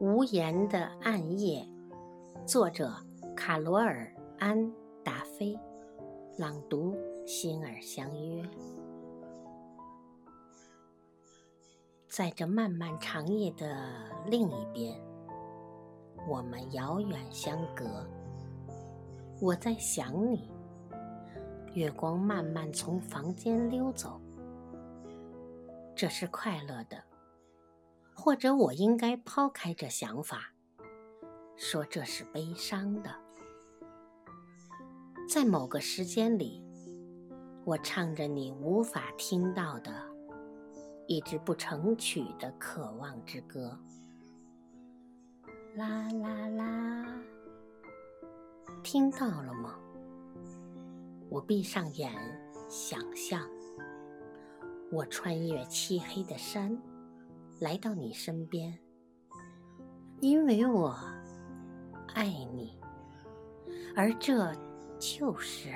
无言的暗夜，作者卡罗尔·安·达菲，朗读：心儿相约。在这漫漫长夜的另一边，我们遥远相隔。我在想你，月光慢慢从房间溜走，这是快乐的。或者我应该抛开这想法，说这是悲伤的。在某个时间里，我唱着你无法听到的一支不成曲的渴望之歌。啦啦啦，听到了吗？我闭上眼，想象我穿越漆黑的山。来到你身边，因为我爱你，而这就是。